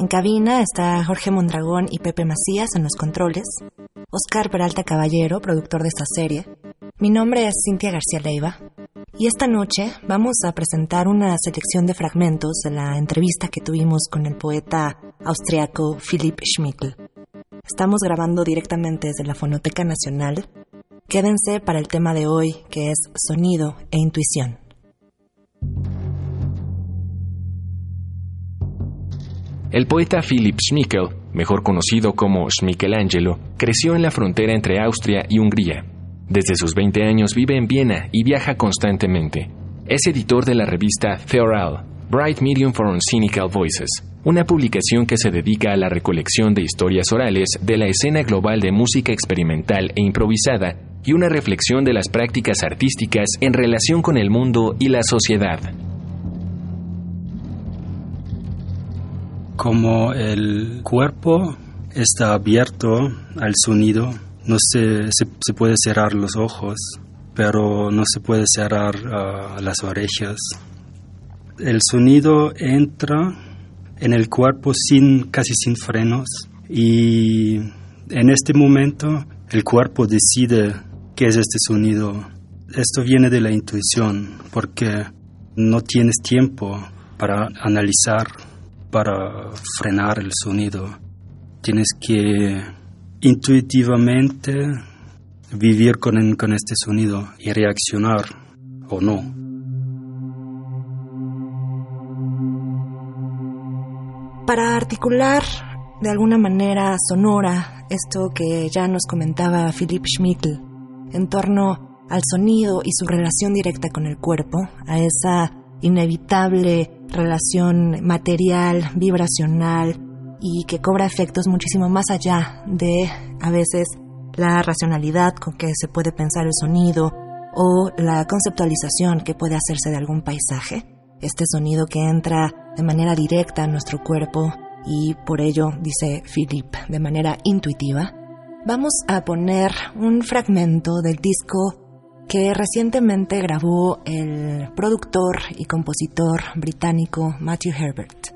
En cabina está Jorge Mondragón y Pepe Macías en los controles, Oscar Peralta Caballero, productor de esta serie. Mi nombre es Cintia García Leiva y esta noche vamos a presentar una selección de fragmentos de la entrevista que tuvimos con el poeta austriaco Philipp Schmickel. Estamos grabando directamente desde la Fonoteca Nacional. Quédense para el tema de hoy que es sonido e intuición. El poeta Philipp Schmickel, mejor conocido como Schmichelangelo, creció en la frontera entre Austria y Hungría. Desde sus 20 años vive en Viena y viaja constantemente. Es editor de la revista Theoral, Bright Medium for Cynical Voices, una publicación que se dedica a la recolección de historias orales de la escena global de música experimental e improvisada y una reflexión de las prácticas artísticas en relación con el mundo y la sociedad. Como el cuerpo está abierto al sonido, no se, se, puede cerrar los ojos, pero no se puede cerrar uh, las orejas. El sonido entra en el cuerpo sin, casi sin frenos y en este momento el cuerpo decide qué es este sonido. Esto viene de la intuición porque no tienes tiempo para analizar para frenar el sonido. Tienes que intuitivamente vivir con, con este sonido y reaccionar o no. Para articular de alguna manera sonora esto que ya nos comentaba Philipp Schmickel en torno al sonido y su relación directa con el cuerpo, a esa inevitable relación material, vibracional y que cobra efectos muchísimo más allá de a veces la racionalidad con que se puede pensar el sonido o la conceptualización que puede hacerse de algún paisaje. Este sonido que entra de manera directa a nuestro cuerpo y por ello, dice Philip, de manera intuitiva. Vamos a poner un fragmento del disco que recientemente grabó el productor y compositor británico Matthew Herbert.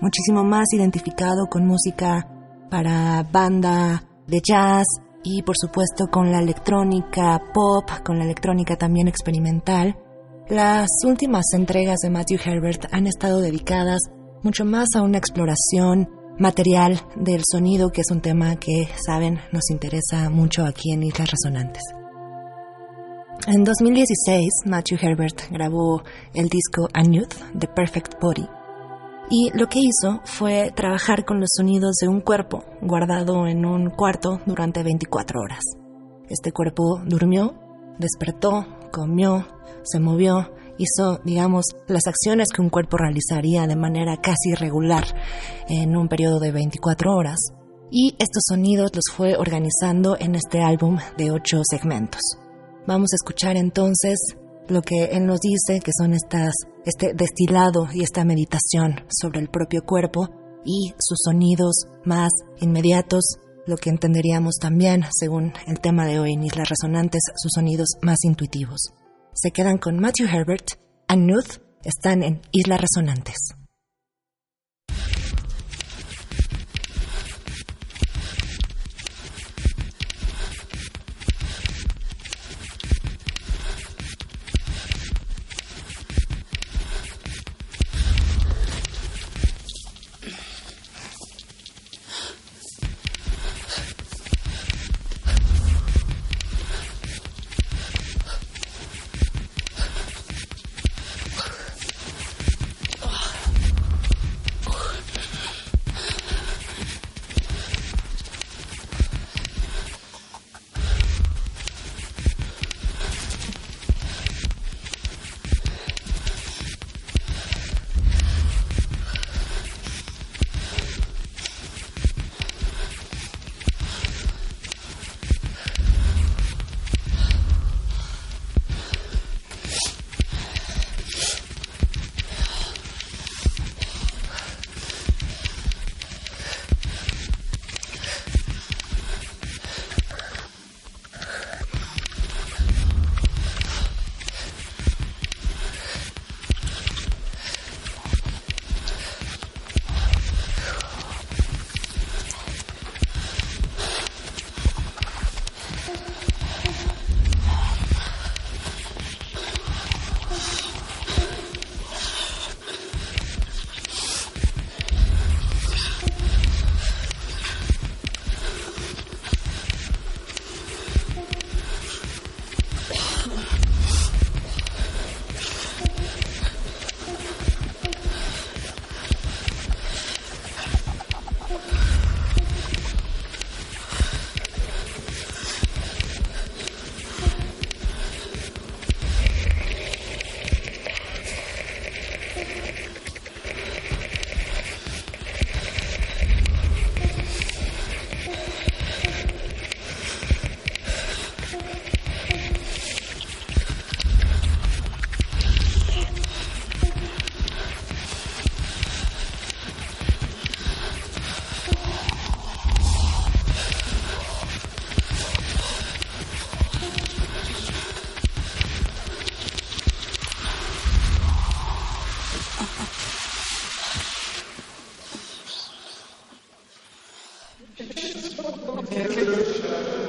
Muchísimo más identificado con música para banda de jazz y por supuesto con la electrónica pop, con la electrónica también experimental. Las últimas entregas de Matthew Herbert han estado dedicadas mucho más a una exploración material del sonido, que es un tema que, saben, nos interesa mucho aquí en Islas Resonantes. En 2016, Matthew Herbert grabó el disco A Youth, The Perfect Body, y lo que hizo fue trabajar con los sonidos de un cuerpo guardado en un cuarto durante 24 horas. Este cuerpo durmió, despertó, comió, se movió, hizo, digamos, las acciones que un cuerpo realizaría de manera casi regular en un periodo de 24 horas. Y estos sonidos los fue organizando en este álbum de ocho segmentos. Vamos a escuchar entonces lo que él nos dice, que son estas, este destilado y esta meditación sobre el propio cuerpo y sus sonidos más inmediatos, lo que entenderíamos también, según el tema de hoy en Islas Resonantes, sus sonidos más intuitivos. Se quedan con Matthew Herbert, and Nuth, están en Islas Resonantes.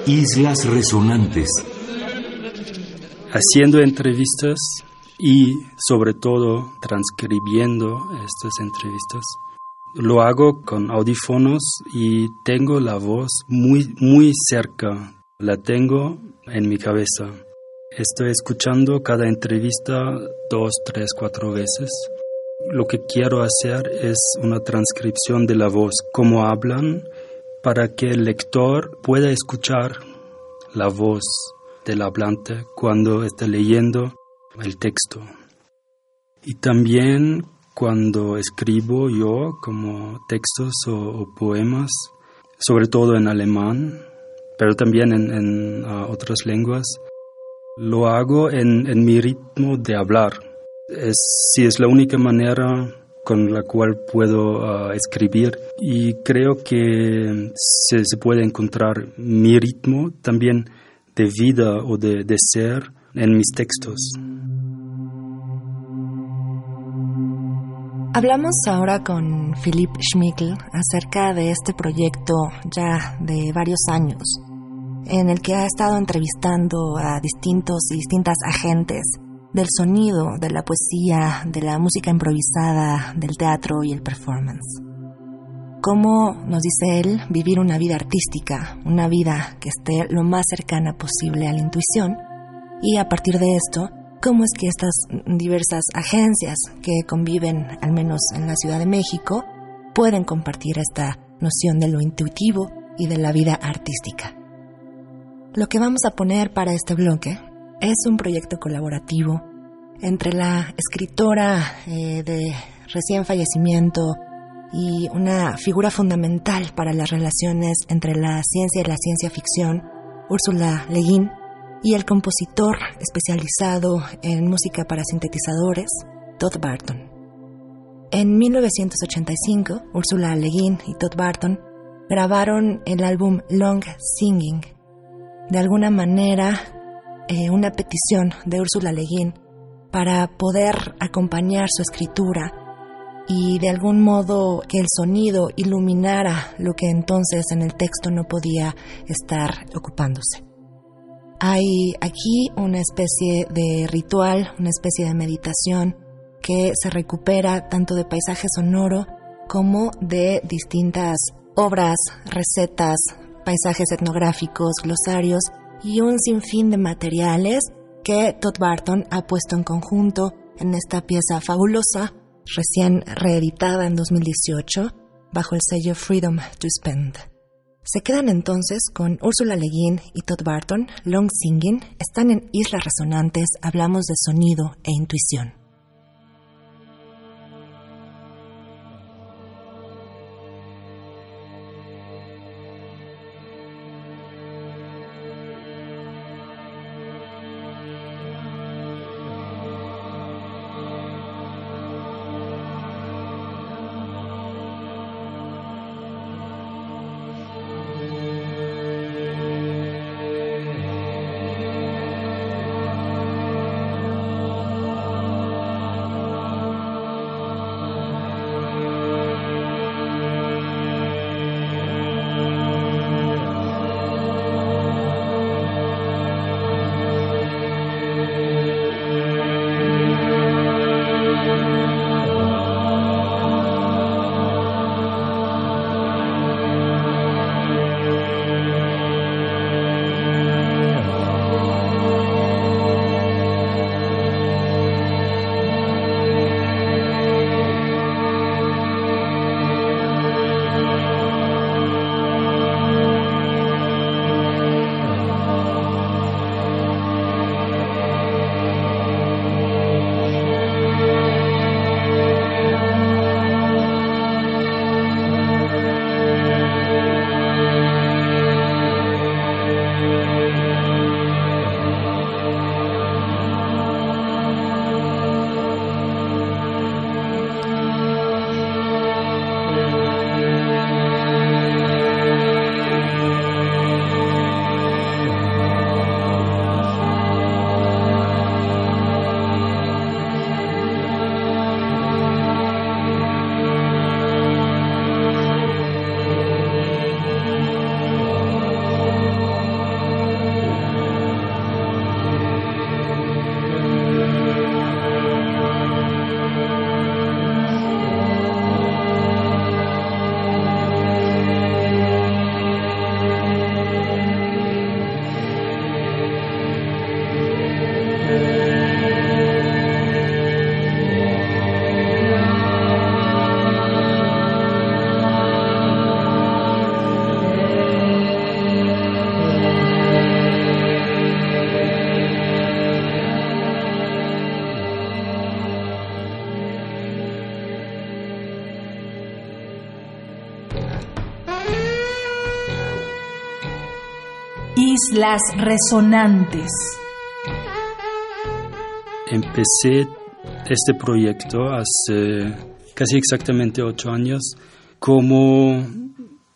Islas Resonantes. Haciendo entrevistas y sobre todo transcribiendo estas entrevistas. Lo hago con audífonos y tengo la voz muy, muy cerca. La tengo en mi cabeza. Estoy escuchando cada entrevista dos, tres, cuatro veces. Lo que quiero hacer es una transcripción de la voz, cómo hablan, para que el lector pueda escuchar la voz del hablante cuando está leyendo el texto. Y también cuando escribo yo como textos o, poemas, sobre todo en alemán, pero también en, otras lenguas, lo hago en, mi ritmo de hablar. Es, si es la única manera con la cual puedo ah, escribir y creo que se, puede encontrar mi ritmo también de vida o de, de ser en mis textos. Hablamos ahora con Philipp Schmickel acerca de este proyecto ya de varios años, en el que ha estado entrevistando a distintos y distintas agentes del sonido, de la poesía, de la música improvisada, del teatro y el performance. Cómo, nos dice él, vivir una vida artística, una vida que esté lo más cercana posible a la intuición, y a partir de esto, cómo es que estas diversas agencias que conviven, al menos en la Ciudad de México, pueden compartir esta noción de lo intuitivo y de la vida artística. Lo que vamos a poner para este bloque es un proyecto colaborativo entre la escritora eh, de recién fallecimiento y una figura fundamental para las relaciones entre la ciencia y la ciencia ficción, Úrsula Le Guin, y el compositor especializado en música para sintetizadores, Todd Barton. En 1985, Ursula Le Guin y Todd Barton grabaron el álbum Long Singing. De alguna manera, eh, una petición de Ursula Le Guin para poder acompañar su escritura y de algún modo que el sonido iluminara lo que entonces en el texto no podía estar ocupándose. Hay aquí una especie de ritual, una especie de meditación que se recupera tanto de paisaje sonoro como de distintas obras, recetas, paisajes etnográficos, glosarios y un sinfín de materiales que Todd Barton ha puesto en conjunto en esta pieza fabulosa, recién reeditada en 2018 bajo el sello Freedom to Spend. Se quedan entonces con Úrsula Le Guin y Todd Barton, Long Singing, están en Islas Resonantes, hablamos de sonido e intuición. Islas Resonantes. Empecé este proyecto hace casi exactamente ocho años como,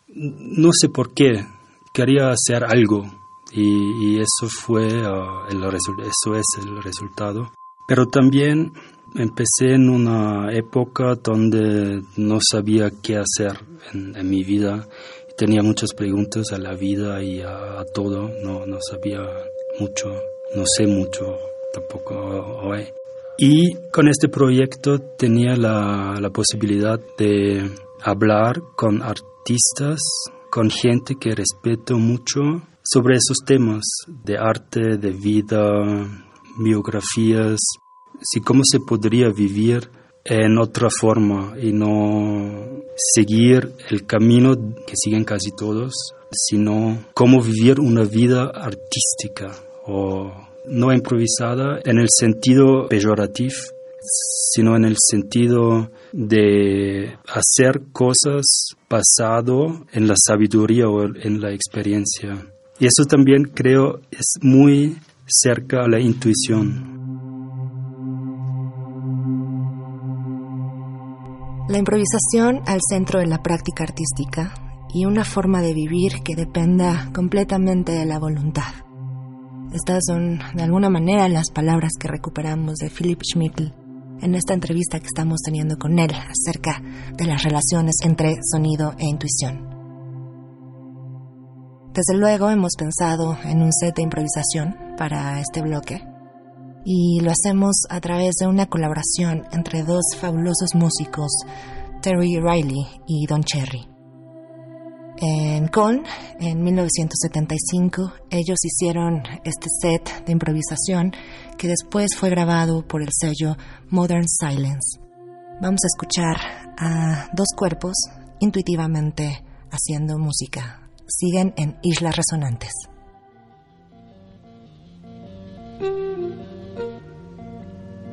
no sé por qué, quería hacer algo y, eso fue uh, el eso es el resultado. Pero también empecé en una época donde no sabía qué hacer en, mi vida. Tenía muchas preguntas a la vida y a, todo. No, no sabía mucho, no sé mucho tampoco hoy. Y con este proyecto tenía la, la posibilidad de hablar con artistas, con gente que respeto mucho sobre esos temas de arte, de vida, biografías, si cómo se podría vivir en otra forma y no seguir el camino que siguen casi todos, sino cómo vivir una vida artística o no improvisada en el sentido peyorativo, sino en el sentido de hacer cosas basado en la sabiduría o en la experiencia. Y eso también creo es muy cerca a la intuición. La improvisación al centro de la práctica artística y una forma de vivir que dependa completamente de la voluntad. Estas son, de alguna manera, las palabras que recuperamos de Philip Schmidl en esta entrevista que estamos teniendo con él acerca de las relaciones entre sonido e intuición. Desde luego hemos pensado en un set de improvisación para este bloque y lo hacemos a través de una colaboración entre dos fabulosos músicos, Terry Riley y Don Cherry. En Con, en 1975, ellos hicieron este set de improvisación que después fue grabado por el sello Modern Silence. Vamos a escuchar a dos cuerpos intuitivamente haciendo música siguen en Islas Resonantes.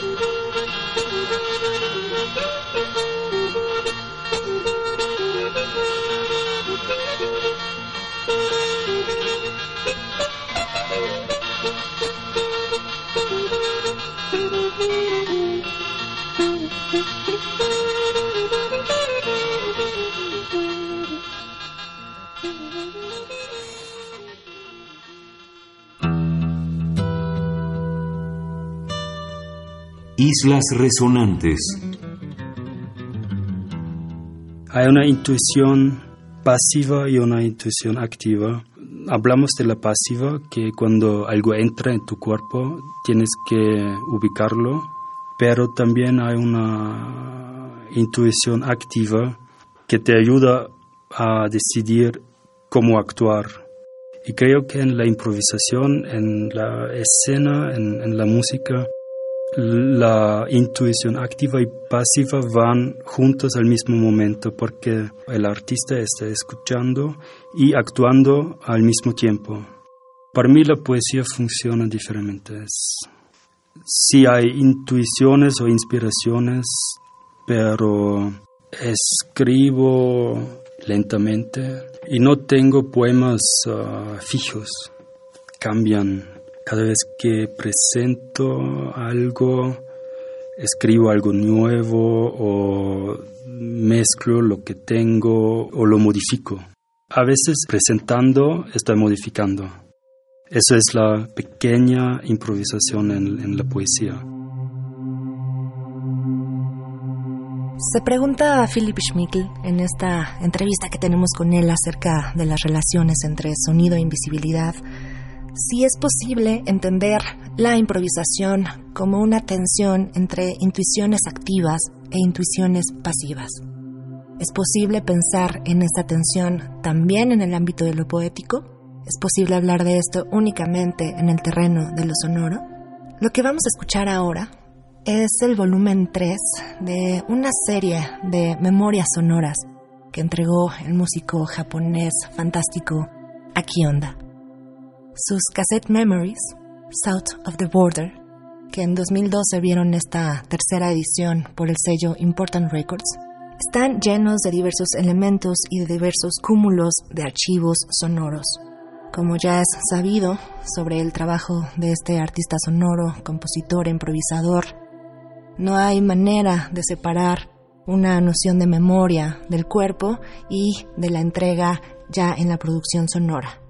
Thank you. Islas Resonantes. Hay una intuición pasiva y una intuición activa. Hablamos de la pasiva, que cuando algo entra en tu cuerpo tienes que ubicarlo, pero también hay una intuición activa que te ayuda a decidir cómo actuar. Y creo que en la improvisación, en la escena, en, la música, la intuición activa y pasiva van juntos al mismo momento porque el artista está escuchando y actuando al mismo tiempo. Para mí la poesía funciona diferente. Si hay intuiciones o inspiraciones, pero escribo lentamente y no tengo poemas ah, fijos, cambian cada vez que presento algo, escribo algo nuevo o mezclo lo que tengo o lo modifico. A veces presentando estoy modificando. Eso es la pequeña improvisación en, la poesía. Se pregunta a Philip Schmickel en esta entrevista que tenemos con él acerca de las relaciones entre sonido e invisibilidad si es posible entender la improvisación como una tensión entre intuiciones activas e intuiciones pasivas. ¿Es posible pensar en esta tensión también en el ámbito de lo poético? ¿Es posible hablar de esto únicamente en el terreno de lo sonoro? Lo que vamos a escuchar ahora es el volumen 3 de una serie de memorias sonoras que entregó el músico japonés fantástico Aki Onda sus cassette memories, South of the Border, que en 2012 vieron esta tercera edición por el sello Important Records, están llenos de diversos elementos y de diversos cúmulos de archivos sonoros. Como ya es sabido sobre el trabajo de este artista sonoro, compositor, improvisador, no hay manera de separar una noción de memoria del cuerpo y de la entrega ya en la producción sonora.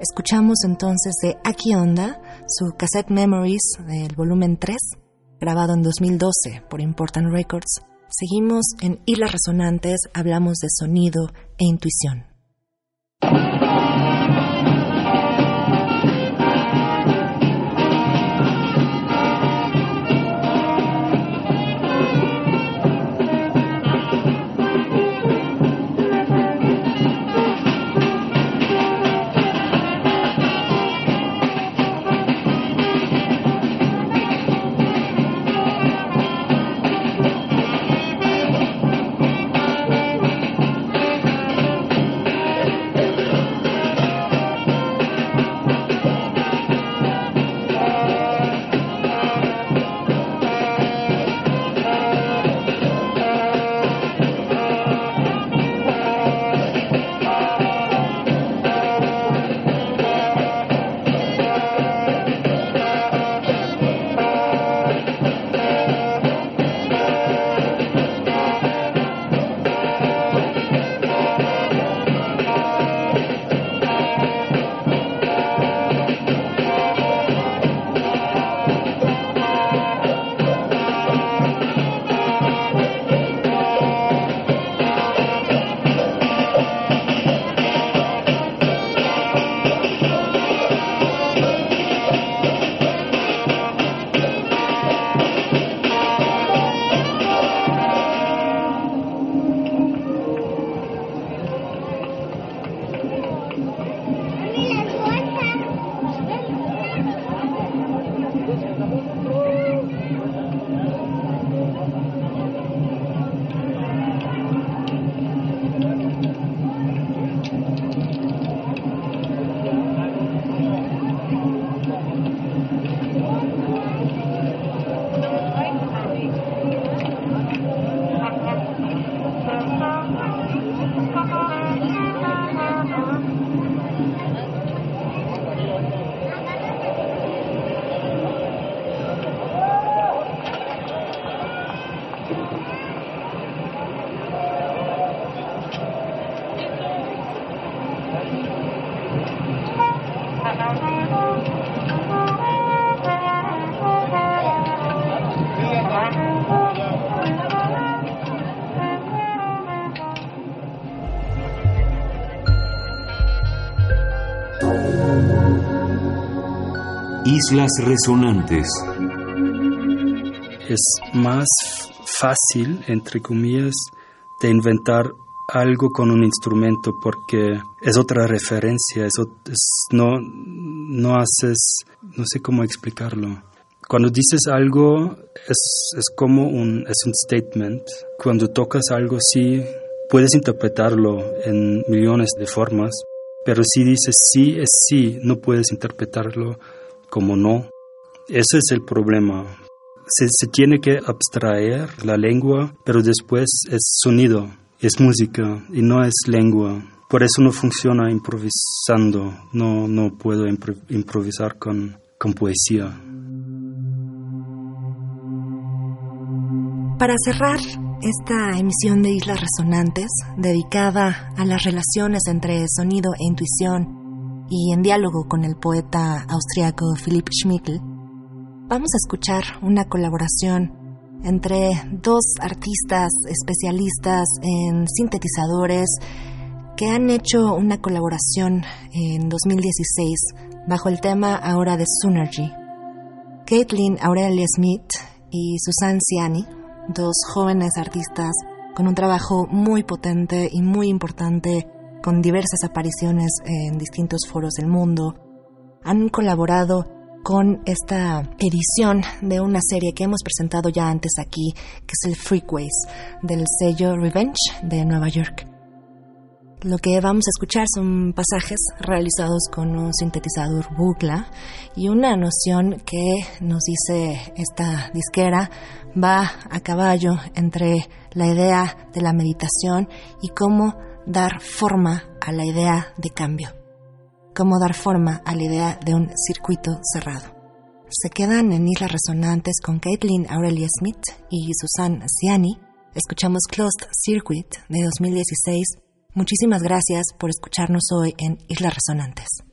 Escuchamos entonces de Aki Onda su cassette Memories del volumen 3, grabado en 2012 por Important Records. Seguimos en Islas Resonantes, hablamos de sonido e intuición. Islas Resonantes. Es más fácil, entre comillas, de inventar algo con un instrumento porque es otra referencia, es, no, no haces, no sé cómo explicarlo. Cuando dices algo es, es como un, es un statement. Cuando tocas algo sí, puedes interpretarlo en millones de formas, pero si dices sí es sí, no puedes interpretarlo como no. Ese es el problema. Se, se tiene que abstraer la lengua, pero después es sonido es música y no es lengua. Por eso no funciona improvisando, no, no puedo improvisar con, con poesía. Para cerrar esta emisión de Islas Resonantes, dedicada a las relaciones entre sonido e intuición y en diálogo con el poeta austriaco Philipp Schmickel, vamos a escuchar una colaboración entre dos artistas especialistas en sintetizadores que han hecho una colaboración en 2016 bajo el tema ahora de Synergy. Caitlin Aurelia Smith y Susan Ciani, dos jóvenes artistas con un trabajo muy potente y muy importante con diversas apariciones en distintos foros del mundo, han colaborado con esta edición de una serie que hemos presentado ya antes aquí, que es el Freakways del sello Revenge de Nueva York. Lo que vamos a escuchar son pasajes realizados con un sintetizador Bucla y una noción que nos dice esta disquera va a caballo entre la idea de la meditación y cómo dar forma a la idea de cambio cómo dar forma a la idea de un circuito cerrado. Se quedan en Islas Resonantes con Caitlin Aurelia Smith y Susan Ciani. Escuchamos Closed Circuit de 2016. Muchísimas gracias por escucharnos hoy en Islas Resonantes.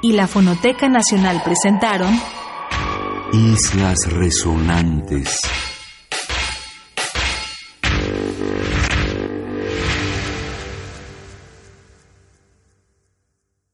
Y la Fonoteca Nacional presentaron Islas Resonantes.